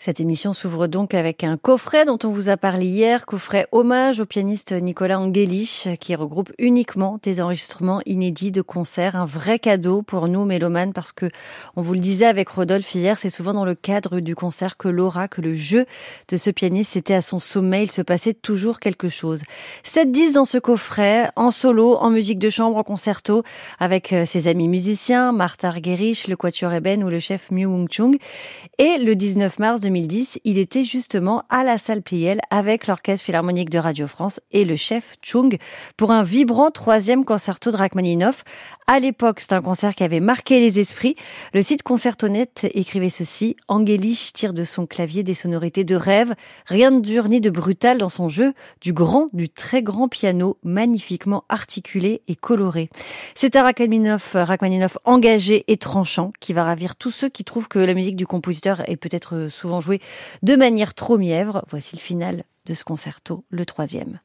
Cette émission s'ouvre donc avec un coffret dont on vous a parlé hier, coffret hommage au pianiste Nicolas Angelich, qui regroupe uniquement des enregistrements inédits de concerts, un vrai cadeau pour nous mélomanes parce que on vous le disait avec Rodolphe hier, c'est souvent dans le cadre du concert que l'aura, que le jeu de ce pianiste était à son sommet, il se passait toujours quelque chose. 7 10 dans ce coffret, en solo, en musique de chambre, en concerto, avec euh, ses amis musiciens, Martha Argerich, le Quatuor Eben ou le chef Miu Wung Chung. Et le 19 mars 2010, il était justement à la salle Pliel avec l'Orchestre Philharmonique de Radio France et le chef Chung pour un vibrant troisième concerto de Rachmaninoff. À l'époque, c'est un concert qui avait marqué les esprits. Le site Concertonet écrivait ceci. Angelich tire de son clavier des sonorités de rêve. Rien de dur ni de brutal dans son jeu. Du grand, du très grand piano, magnifiquement articulé et coloré. C'est un Rachmaninoff, Rachmaninoff engagé et tranchant qui va ravir tous ceux qui trouvent que la musique du compositeur est peut-être souvent jouée de manière trop mièvre. Voici le final de ce concerto, le troisième.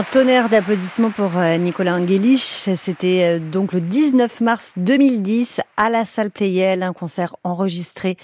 Un tonnerre d'applaudissements pour euh, Nicolas Angelich. C'était euh, donc le 19 mars 2010 à la salle Playel, un concert enregistré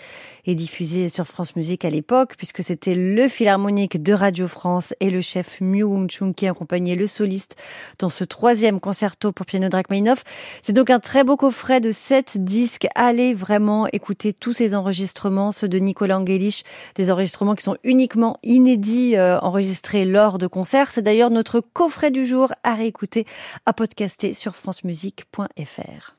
et diffusé sur France Musique à l'époque, puisque c'était le Philharmonique de Radio France et le chef Miu Wung Chung qui accompagnait le soliste dans ce troisième concerto pour piano Rachmaninoff. C'est donc un très beau coffret de sept disques. Allez vraiment écouter tous ces enregistrements, ceux de Nicolas Angelich, des enregistrements qui sont uniquement inédits, euh, enregistrés lors de concerts. C'est d'ailleurs notre coffret du jour à réécouter, à podcaster sur francemusique.fr.